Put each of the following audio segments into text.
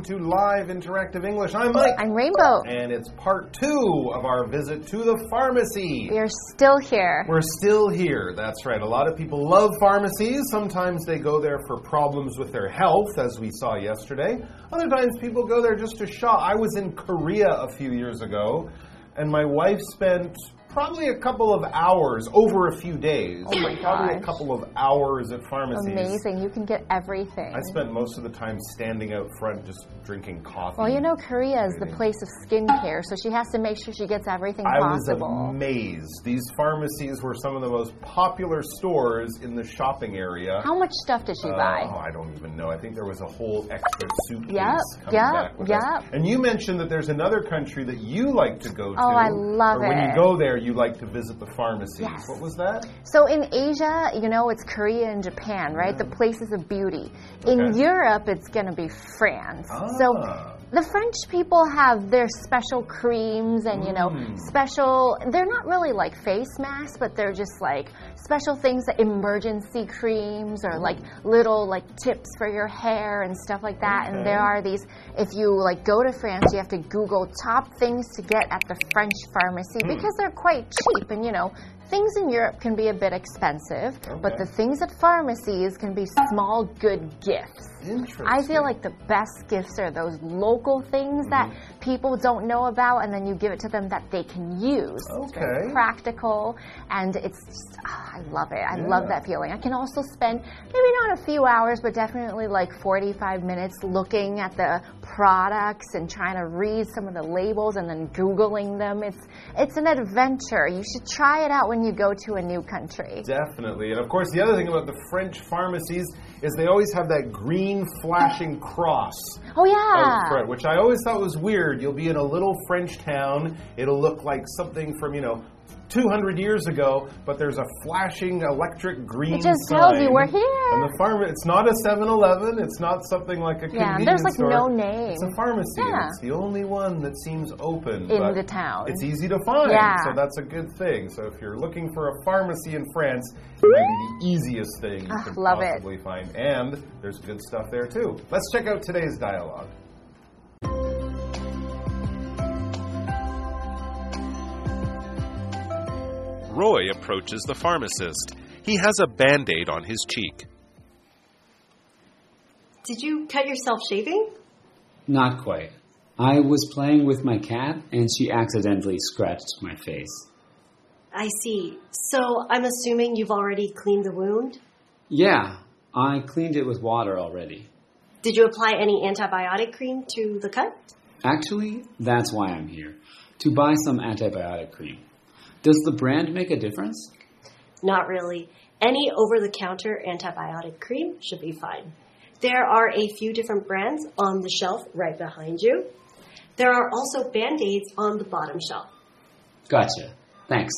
welcome to Live Interactive English. I'm Mike. I'm Rainbow. And it's part two of our visit to the pharmacy. We are still here. We're still here. That's right. A lot of people love pharmacies. Sometimes they go there for problems with their health, as we saw yesterday. Other times people go there just to shop. I was in Korea a few years ago, and my wife spent probably a couple of hours over a few days. Oh my Probably a couple of hours at pharmacies. Amazing. You can get everything. I spent most of the time standing out front just drinking coffee. well, you know, Korea is the place of skincare, so she has to make sure she gets everything I was amazed. These pharmacies were some of the most popular stores in the shopping area. How much stuff did she Uh, buy? Oh, I don't even know. I think there was a whole extra suitcase Yep, coming yep, back with yep. us. And you mentioned that there's another country that you like to go to. Oh, I love or When you go there, you like to visit the pharmacies. Yes. What was that? So in Asia, you know, it's Korea and Japan, right? The places of beauty. In Okay. Europe, it's going to be France. Ah. So the French people have their special creams and, you know, Mm. special, they're not really like face masks, but they're just like special things, like emergency creams or like little like tips for your hair and stuff like that. And there are these, if you like go to France, you have to Google top things to get at the French pharmacy Hmm. because they're quite cheap and, you know, Things in Europe can be a bit expensive, but the things at pharmacies can be small, good gifts. Interesting. I feel like the best gifts are those local things that Mm-hmm. people don't know about, and then you give it to them that they can use. It's very Okay. practical, and it's just, ah, I love it. I love that feeling. I can also spend maybe not a few hours, but definitely like 45 minutes looking at the products and trying to read some of the labels and then Googling them. It's, it's an adventure. You should try it out when you go to a new country. Definitely. And of course, the other thing about the French pharmacies is they always have that green flashing cross Oh, yeah. front, which I always thought was weird. You'll be in a little French town, it'll look like something from, you know, 200 years ago, but there's a flashing electric green It just tells you sign. we're here. And the farm it's not a 7-Eleven, it's not something like a Yeah, convenience there's like store. no name. It's a pharmacy. Yeah. It's the only one that seems open In the town. It's easy to find, Yeah. so that's a good thing. So if you're looking for a pharmacy in France, it might be the easiest thing you Ah, could love it. find. And there's good stuff there too. Let's check out today's dialogue. Roy approaches the pharmacist. He has a band aid on his cheek. Did you cut yourself shaving? Not quite. I was playing with my cat and she accidentally scratched my face. I see. So I'm assuming you've already cleaned the wound? Yeah, I cleaned it with water already. Did you apply any antibiotic cream to the cut? Actually, that's why I'm here to buy some antibiotic cream. Does the brand make a difference? Not really. Any over the counter antibiotic cream should be fine. There are a few different brands on the shelf right behind you. There are also band aids on the bottom shelf. Gotcha. Thanks.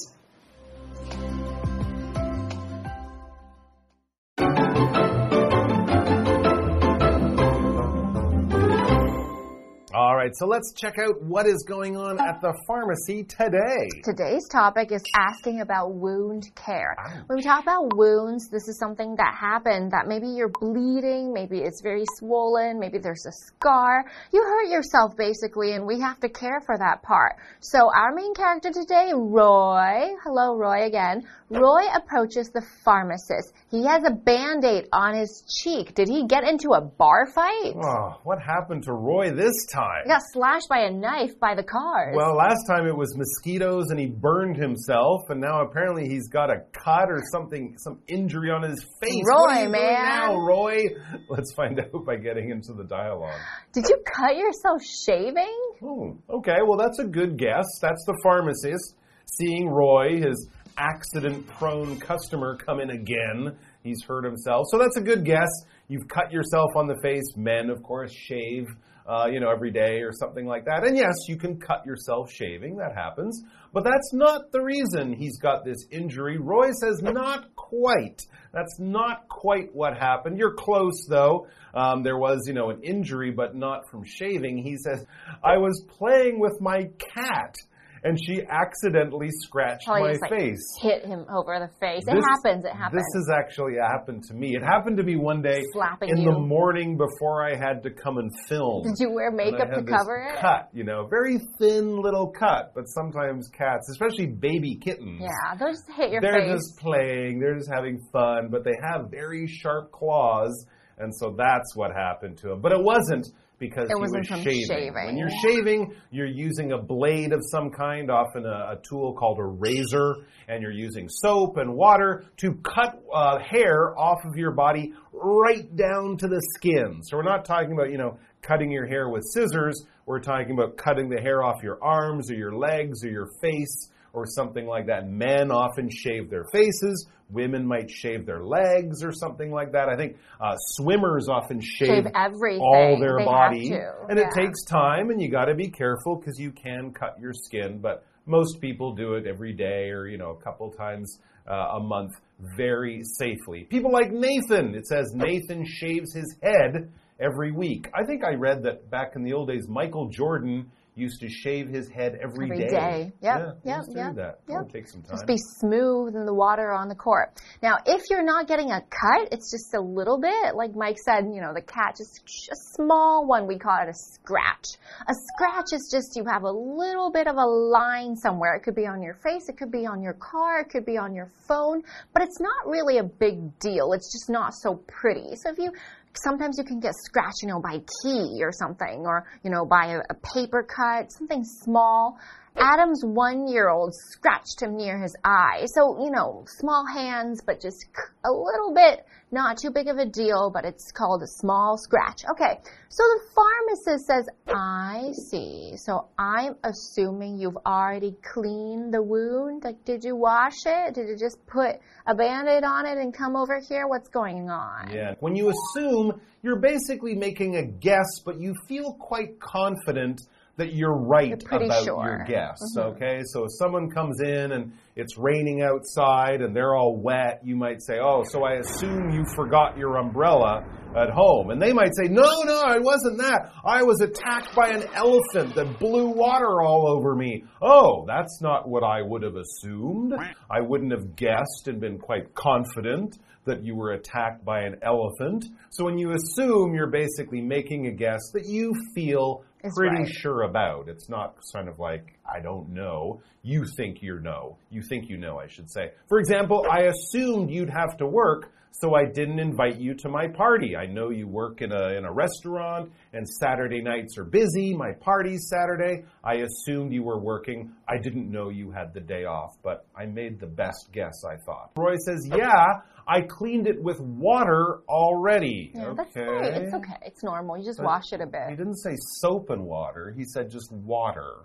Right, so let's check out what is going on at the pharmacy today. Today's topic is asking about wound care. When we talk about wounds, this is something that happened that maybe you're bleeding, maybe it's very swollen, maybe there's a scar. You hurt yourself basically, and we have to care for that part. So, our main character today, Roy, hello, Roy again. Roy approaches the pharmacist. He has a band aid on his cheek. Did he get into a bar fight? Oh, what happened to Roy this time? Got slashed by a knife by the cars. Well, last time it was mosquitoes and he burned himself, and now apparently he's got a cut or something, some injury on his face. Roy, what are you doing man. now, Roy? Let's find out by getting into the dialogue. Did you cut yourself shaving? Oh, okay. Well, that's a good guess. That's the pharmacist seeing Roy, his accident prone customer, come in again. He's hurt himself. So that's a good guess. You've cut yourself on the face. Men, of course, shave. Uh, you know, every day or something like that. And yes, you can cut yourself shaving. That happens. But that's not the reason he's got this injury. Roy says, not quite. That's not quite what happened. You're close, though. Um, there was, you know, an injury, but not from shaving. He says, I was playing with my cat and she accidentally scratched Probably my just, like, face. Hit him over the face. It happens. It happens. This has actually happened to me. It happened to me one day Slapping in you. the morning before I had to come and film. Did you wear makeup to this cover it? Cut, you know, very thin little cut. But sometimes cats, especially baby kittens, Yeah, they'll just hit your they're face. just playing, they're just having fun, but they have very sharp claws, and so that's what happened to him. But it wasn't because It he was shaving. shaving. When you're shaving, you're using a blade of some kind, often a, a tool called a razor, and you're using soap and water to cut uh, hair off of your body right down to the skin. So we're not talking about, you know, cutting your hair with scissors. We're talking about cutting the hair off your arms or your legs or your face or something like that. Men often shave their faces. Women might shave their legs or something like that. I think uh, swimmers often shave, Shave everything. all their They body, and it takes time, and you got to be careful because you can cut your skin. But most people do it every day or you know a couple times uh, a month very safely. People like Nathan. It says Nathan shaves his head every week. I think I read that back in the old days, Michael Jordan used to shave his head every Every day. day. Yep, Yeah, he yep, used to yep, do that. yep. Take some time. Just be smooth in the water on the court. Now, if you're not getting a cut, it's just a little bit. Like Mike said, you know, the cat, just a small one. We call it a scratch. A scratch is just you have a little bit of a line somewhere. It could be on your face, it could be on your car, it could be on your phone, but it's not really a big deal. It's just not so pretty. So if you sometimes you can get scratched, you know, by a key or something, or, you know, by a, a paper cut, something small. Adam's one year old scratched him near his eye. So, you know, small hands, but just a little bit, not too big of a deal, but it's called a small scratch. Okay, so the pharmacist says, I see. So I'm assuming you've already cleaned the wound. Like, did you wash it? Did you just put a band aid on it and come over here? What's going on? Yeah. When you assume, you're basically making a guess, but you feel quite confident that you're right You're about sure. your guess. Mm-hmm. Okay, so if someone comes in and it's raining outside and they're all wet, you might say, "Oh, so I assume you forgot your umbrella at home." And they might say, "No, no, it wasn't that. I was attacked by an elephant that blew water all over me." Oh, that's not what I would have assumed. I wouldn't have guessed and been quite confident that you were attacked by an elephant. So when you assume, you're basically making a guess that you feel Is pretty right. sure about. It's not kind of like, I don't know. You think you know. You think you know, I should say. For example, I assumed you'd have to work, so I didn't invite you to my party. I know you work in a, in a restaurant and Saturday nights are busy. My party's Saturday. I assumed you were working. I didn't know you had the day off, but I made the best guess, I thought. Roy says, Yeah, I cleaned it with water already. Yeah, okay. that's right. It's okay. It's normal. You just But wash it a bit. He didn't say soap and water. He said just water.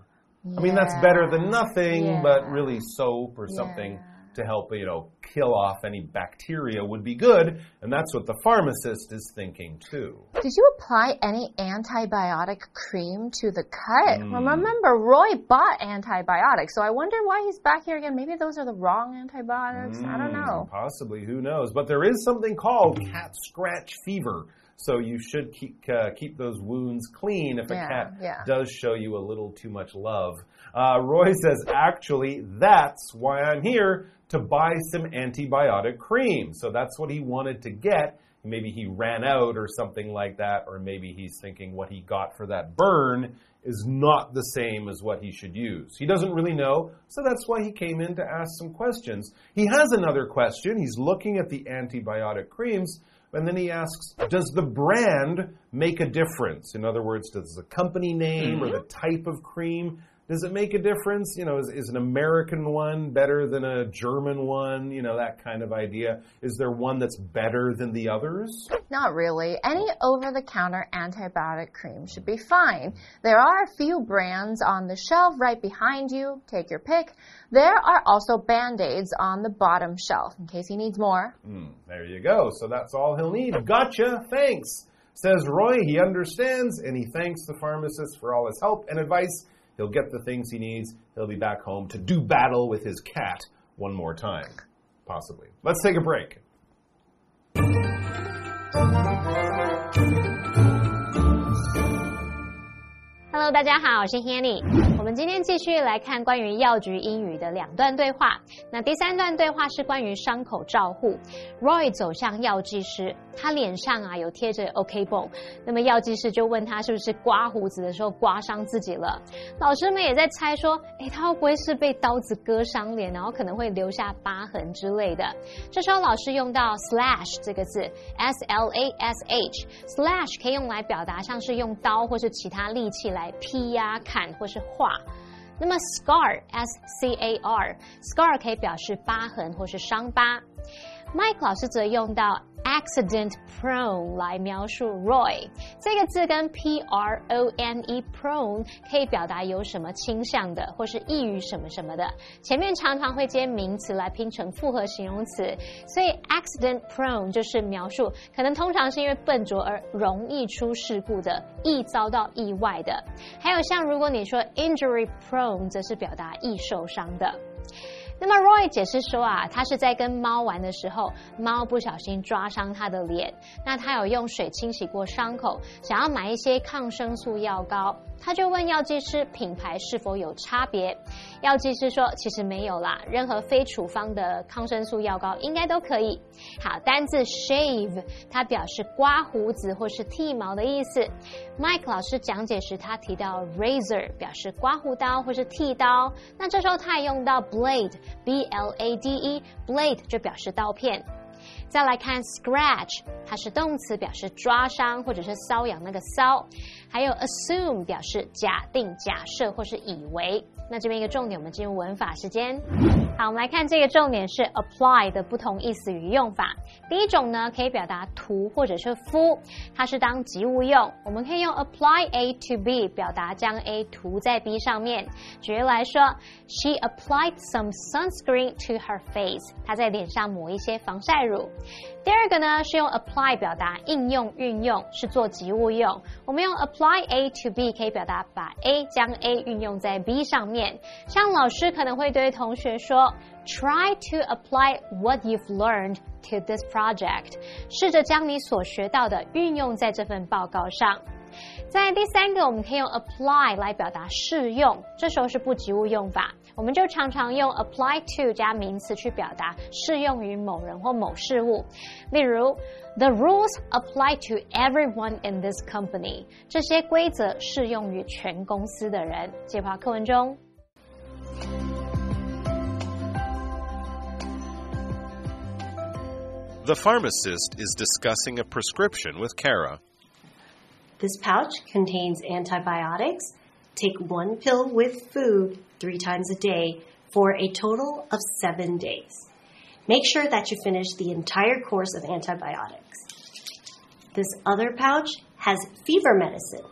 I mean, that's better than nothing, Yeah. but really soap or something Yeah. To help, you know, kill off any bacteria would be good. And that's what the pharmacist is thinking too. Did you apply any antibiotic cream to the cut? Hmm. Well, remember, Roy bought antibiotics, so I wonder why he's back here again. Maybe those are the wrong antibiotics. I don't Hmm, know. Possibly, who knows? But there is something called cat scratch fever. So you should keep uh, keep those wounds clean if a Yeah, cat yeah. does show you a little too much love. Uh, Roy says, actually, that's why I'm here to buy some antibiotic cream. So that's what he wanted to get. Maybe he ran out or something like that, or maybe he's thinking what he got for that burn is not the same as what he should use. He doesn't really know, so that's why he came in to ask some questions. He has another question. He's looking at the antibiotic creams, and then he asks, Does the brand make a difference? In other words, does the company name or mm-hmm. the type of cream does it make a difference? You know, is, is an American one better than a German one? You know, that kind of idea. Is there one that's better than the others? Not really. Any over the counter antibiotic cream should be fine. There are a few brands on the shelf right behind you. Take your pick. There are also band aids on the bottom shelf in case he needs more. Hmm, there you go. So that's all he'll need. Gotcha. Thanks. Says Roy. He understands and he thanks the pharmacist for all his help and advice. He'll get the things he needs. He'll be back home to do battle with his cat one more time. Possibly. Let's take a break. Hello，大家好，我是 Hanny。 我们今天继续来看关于药局英语的两段对话。那第三段对话是关于伤口照护。Roy 走向药剂师，他脸上啊有贴着 OK 绷。那么药剂师就问他是不是刮胡子的时候刮伤自己了。老师们也在猜说，诶，他会不会是被刀子割伤脸，然后可能会留下疤痕之类的？这时候老师用到 slash 这个字，S L A S H，slash 可以用来表达像是用刀或是其他利器来劈呀、砍或是划。那么 scar，S C A R，scar 可以表示疤痕或是伤疤。Mike 老师则用到 accident prone 来描述 Roy 这个字跟 P R O N E prone 可以表达有什么倾向的，或是易于什么什么的。前面常常会接名词来拼成复合形容词，所以 accident prone 就是描述可能通常是因为笨拙而容易出事故的，易遭到意外的。还有像如果你说 injury prone，则是表达易受伤的。那么 Roy 解释说啊，他是在跟猫玩的时候，猫不小心抓伤他的脸，那他有用水清洗过伤口，想要买一些抗生素药膏。他就问药剂师品牌是否有差别，药剂师说其实没有啦，任何非处方的抗生素药膏应该都可以。好，单字 shave 它表示刮胡子或是剃毛的意思。Mike 老师讲解时他提到 razor 表示刮胡刀或是剃刀，那这时候他也用到 blade b l a d e blade 就表示刀片。再来看 scratch，它是动词，表示抓伤或者是瘙痒那个瘙。还有 assume 表示假定、假设或是以为。那这边一个重点，我们进入文法时间。好，我们来看这个重点是 apply 的不同意思与用法。第一种呢，可以表达涂或者是敷，它是当及物用。我们可以用 apply A to B 表达将 A 涂在 B 上面。举例来说，She applied some sunscreen to her face。她在脸上抹一些防晒乳。第二个呢是用 apply 表达应用、运用，是做及物用。我们用 apply A to B 可以表达把 A 将 A 运用在 B 上面。像老师可能会对同学说，try to apply what you've learned to this project，试着将你所学到的运用在这份报告上。在第三个，我们可以用 apply 来表达适用，这时候是不及物用法，我们就常常用 apply to 加名词去表达适用于某人或某事物。例如，the rules apply to everyone in this company，这些规则适用于全公司的人。介绍课文中。The pharmacist is discussing a prescription with Kara. This pouch contains antibiotics. Take one pill with food three times a day for a total of seven days. Make sure that you finish the entire course of antibiotics. This other pouch has fever medicine.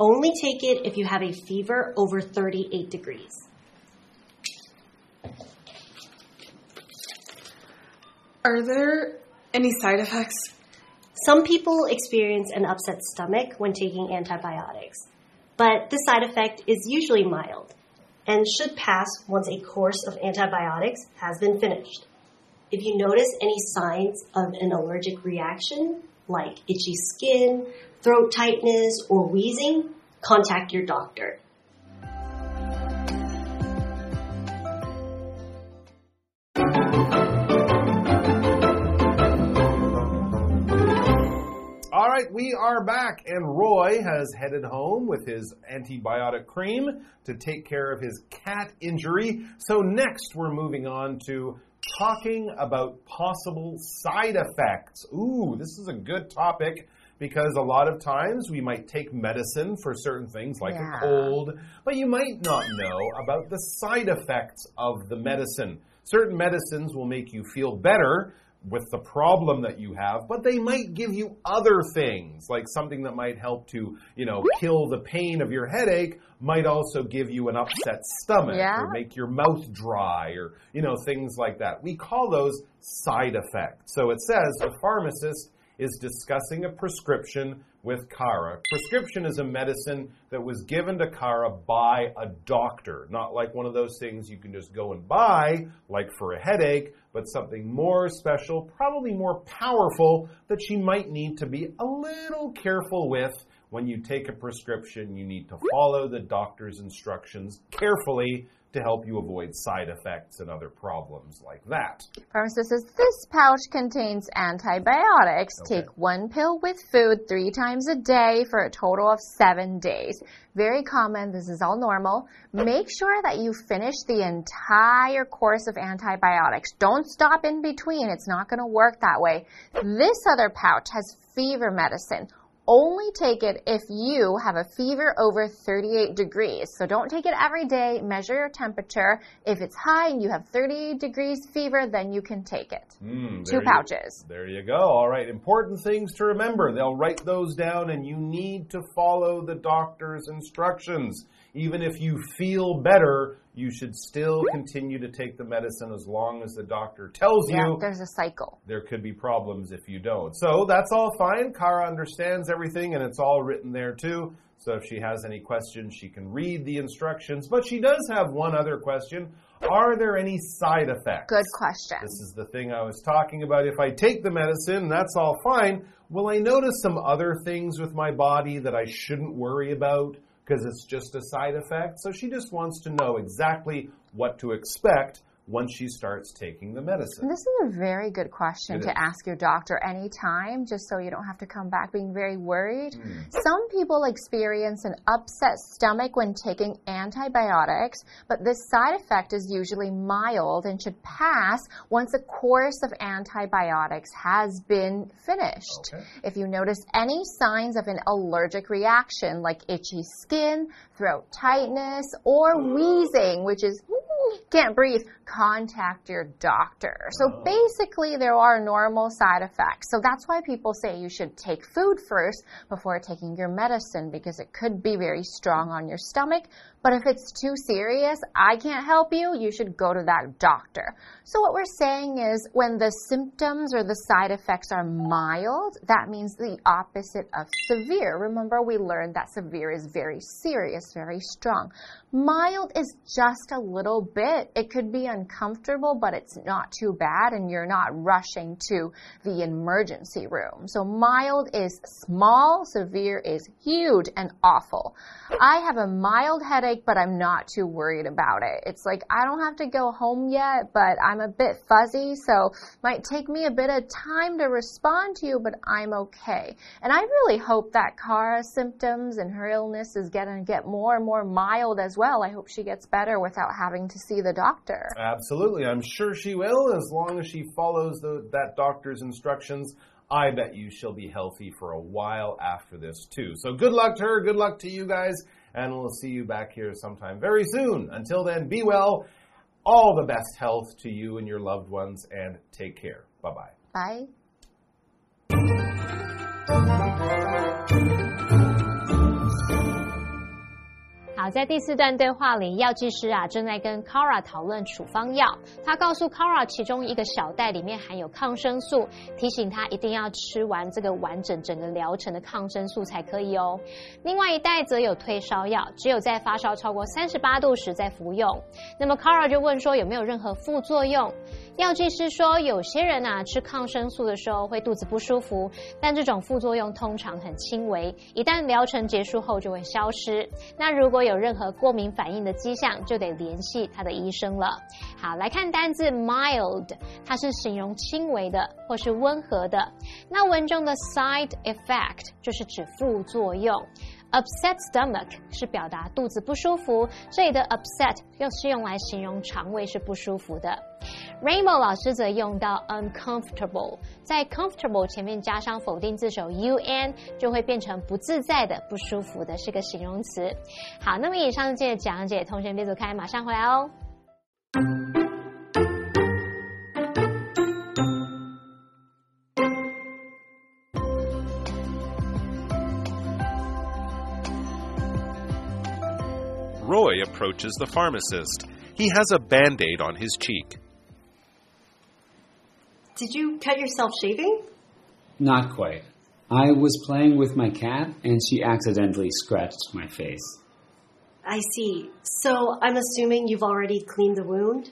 Only take it if you have a fever over 38 degrees. Are there any side effects? Some people experience an upset stomach when taking antibiotics, but this side effect is usually mild and should pass once a course of antibiotics has been finished. If you notice any signs of an allergic reaction, like itchy skin, throat tightness, or wheezing, contact your doctor. Right, we are back, and Roy has headed home with his antibiotic cream to take care of his cat injury. So, next, we're moving on to talking about possible side effects. Ooh, this is a good topic because a lot of times we might take medicine for certain things like Yeah. a cold, but you might not know about the side effects of the medicine. Certain medicines will make you feel better with the problem that you have, but they might give you other things, like something that might help to, you know, kill the pain of your headache, might also give you an upset stomach Yeah. or make your mouth dry or, you know, things like that. We call those side effects. So it says the pharmacist is discussing a prescription with Kara. Prescription is a medicine that was given to Kara by a doctor, not like one of those things you can just go and buy, like for a headache, but something more special, probably more powerful, that she might need to be a little careful with when you take a prescription, you need to follow the doctor's instructions carefully to help you avoid side effects and other problems like that. Pharmacist says this pouch contains antibiotics. Okay. Take one pill with food three times a day for a total of seven days. Very common. This is all normal. Make sure that you finish the entire course of antibiotics. Don't stop in between. It's not going to work that way. This other pouch has fever medicine. Only take it if you have a fever over 38 degrees. So don't take it every day. Measure your temperature. If it's high and you have 38 degrees fever, then you can take it. Mm, Two there you- pouches. there you go. All right. Important things to remember. They'll write those down, and you need to follow the doctor's instructions. Even if you feel better, you should still continue to take the medicine as long as the doctor tells Yeah, you. there's a cycle. there could be problems if you don't. So that's all fine. Kara understands everything and it's all written there too. So if she has any questions, she can read the instructions. But she does have one other question. Are there any side effects? Good question. This is the thing I was talking about. If I take the medicine, that's all fine. Will I notice some other things with my body that I shouldn't worry about because it's just a side effect? So she just wants to know exactly what to expect once she starts taking the medicine. And this is a very good question It to is. ask your doctor anytime, just so you don't have to come back being very worried. Hmm. Some people experience an upset stomach when taking antibiotics, but this side effect is usually mild and should pass once a course of antibiotics has been finished. Okay. If you notice any signs of an allergic reaction, like itchy skin, throat tightness, or wheezing, which is can't breathe, contact your doctor. So oh. basically, there are normal side effects. So that's why people say you should take food first before taking your medicine because it could be very strong on your stomach. But if it's too serious, I can't help you, you should go to that doctor. So what we're saying is when the symptoms or the side effects are mild, that means the opposite of severe. Remember, we learned that severe is very serious, very strong. Mild is just a little bit. It could be uncomfortable, but it's not too bad, and you're not rushing to the emergency room. So mild is small, severe is huge and awful. I have a mild headache, but I'm not too worried about it. It's like I don't have to go home yet, but I'm a bit fuzzy, so might take me a bit of time to respond to you, but I'm okay. And I really hope that Kara's symptoms and her illness is going to get more and more mild as well. I hope she gets better without having to see the doctor. Absolutely. I'm sure she will as long as she follows the, that doctor's instructions. I bet you she'll be healthy for a while after this, too. So good luck to her. Good luck to you guys. And we'll see you back here sometime very soon. Until then, be well. All the best health to you and your loved ones, and take care. Bye bye. Bye. 好，在第四段对话里，药剂师啊正在跟 Kara 讨论处方药。他告诉 Kara，其中一个小袋里面含有抗生素，提醒他一定要吃完这个完整整个疗程的抗生素才可以哦。另外一袋则有退烧药，只有在发烧超过三十八度时再服用。那么 Kara 就问说有没有任何副作用？药剂师说，有些人啊吃抗生素的时候会肚子不舒服，但这种副作用通常很轻微，一旦疗程结束后就会消失。那如果有有任何过敏反应的迹象，就得联系他的医生了。好，来看单字 mild，它是形容轻微的或是温和的。那文中的 side effect 就是指副作用。Upset stomach 是表达肚子不舒服，这里的 upset 又是用来形容肠胃是不舒服的。Rainbow 老师则用到 uncomfortable，在 comfortable 前面加上否定字首 un，就会变成不自在的、不舒服的，是个形容词。好，那么以上是今天的讲解，同学们别走开，马上回来哦。Approaches the pharmacist. He has a band aid on his cheek. Did you cut yourself shaving? Not quite. I was playing with my cat and she accidentally scratched my face. I see. So I'm assuming you've already cleaned the wound?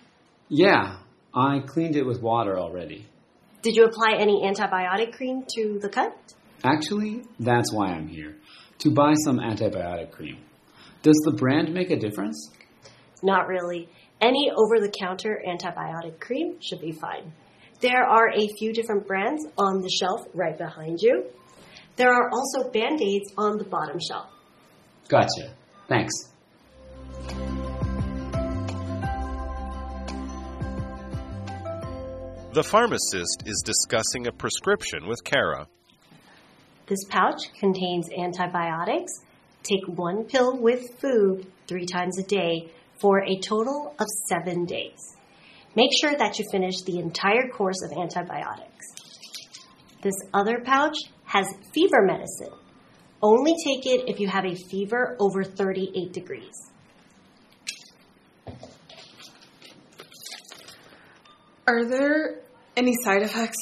Yeah, I cleaned it with water already. Did you apply any antibiotic cream to the cut? Actually, that's why I'm here. to buy some antibiotic cream. Does the brand make a difference? Not really. Any over the counter antibiotic cream should be fine. There are a few different brands on the shelf right behind you. There are also band aids on the bottom shelf. Gotcha. Thanks. The pharmacist is discussing a prescription with Kara. This pouch contains antibiotics. Take one pill with food three times a day for a total of seven days. Make sure that you finish the entire course of antibiotics. This other pouch has fever medicine. Only take it if you have a fever over 38 degrees. Are there any side effects?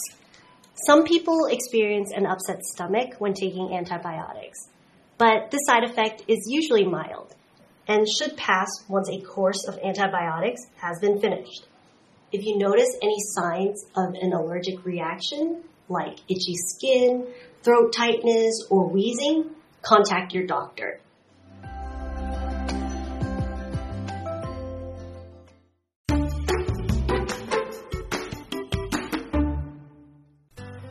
Some people experience an upset stomach when taking antibiotics, but this side effect is usually mild and should pass once a course of antibiotics has been finished. If you notice any signs of an allergic reaction, like itchy skin, throat tightness, or wheezing, contact your doctor.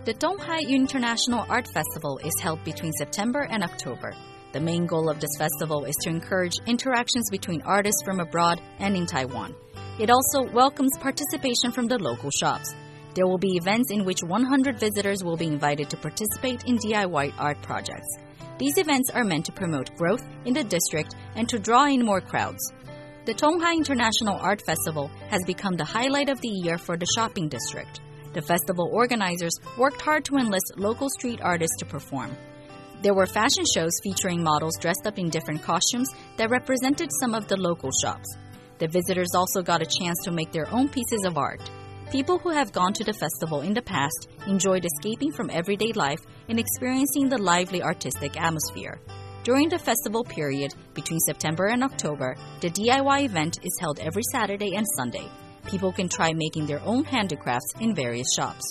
The Donghai International Art Festival is held between September and October. The main goal of this festival is to encourage interactions between artists from abroad and in Taiwan. It also welcomes participation from the local shops. There will be events in which 100 visitors will be invited to participate in DIY art projects. These events are meant to promote growth in the district and to draw in more crowds. The Tonghai International Art Festival has become the highlight of the year for the shopping district. The festival organizers worked hard to enlist local street artists to perform. There were fashion shows featuring models dressed up in different costumes that represented some of the local shops. The visitors also got a chance to make their own pieces of art. People who have gone to the festival in the past enjoyed escaping from everyday life and experiencing the lively artistic atmosphere. During the festival period, between September and October, the DIY event is held every Saturday and Sunday. People can try making their own handicrafts in various shops.